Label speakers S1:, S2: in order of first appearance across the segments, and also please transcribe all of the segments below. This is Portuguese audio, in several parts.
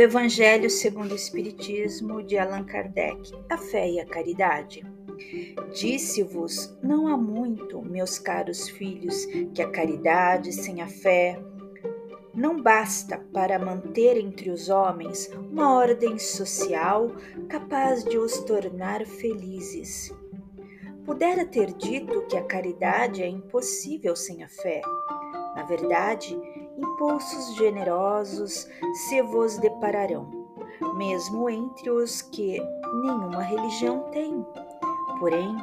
S1: Evangelho segundo o Espiritismo de Allan Kardec, a fé e a caridade. Disse-vos não há muito, meus caros filhos, que a caridade sem a fé não basta para manter entre os homens uma ordem social capaz de os tornar felizes. Pudera ter dito que a caridade é impossível sem a fé. Na verdade, impulsos generosos se vos depararão, mesmo entre os que nenhuma religião tem. Porém,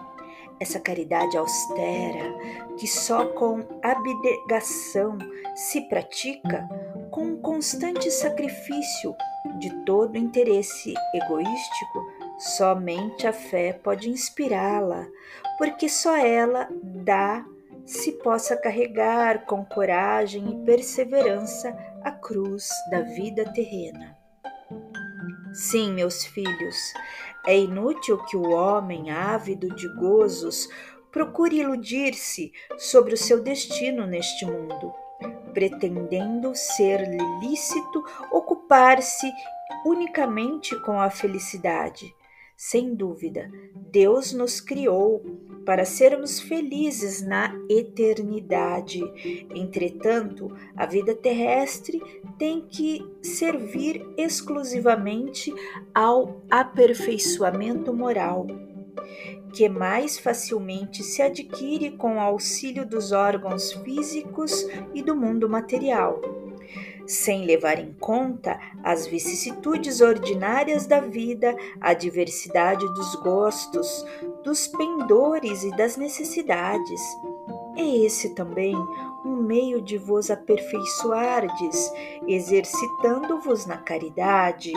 S1: essa caridade austera, que só com abnegação se pratica, com um constante sacrifício de todo interesse egoístico, somente a fé pode inspirá-la, porque só ela dá se possa carregar com coragem e perseverança a cruz da vida terrena. Sim, meus filhos, é inútil que o homem ávido de gozos procure iludir-se sobre o seu destino neste mundo, pretendendo ser lícito ocupar-se unicamente com a felicidade. Sem dúvida, Deus nos criou para sermos felizes na eternidade. Entretanto, a vida terrestre tem que servir exclusivamente ao aperfeiçoamento moral, que mais facilmente se adquire com o auxílio dos órgãos físicos e do mundo material sem levar em conta as vicissitudes ordinárias da vida, a diversidade dos gostos, dos pendores e das necessidades. É esse também um meio de vos aperfeiçoardes, exercitando-vos na caridade.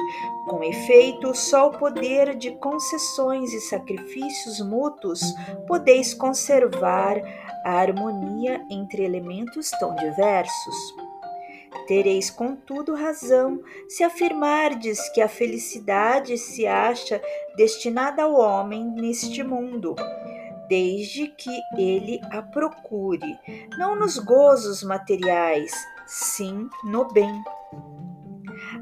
S1: Com efeito, só o poder de concessões e sacrifícios mútuos podeis conservar a harmonia entre elementos tão diversos. Tereis, contudo, razão se afirmardes que a felicidade se acha destinada ao homem neste mundo, desde que ele a procure, não nos gozos materiais, sim no bem.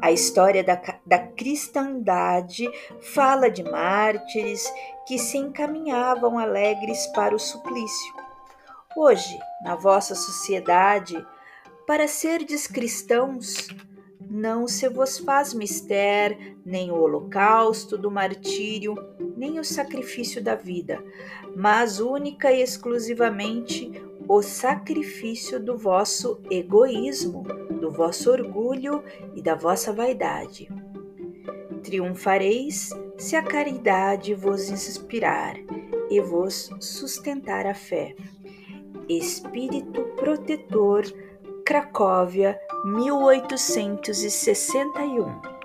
S1: A história da, da cristandade fala de mártires que se encaminhavam alegres para o suplício. Hoje, na vossa sociedade, para serdes cristãos, não se vos faz mister nem o holocausto do martírio, nem o sacrifício da vida, mas única e exclusivamente o sacrifício do vosso egoísmo, do vosso orgulho e da vossa vaidade. Triunfareis se a caridade vos inspirar e vos sustentar a fé. Espírito protetor Cracóvia, 1861.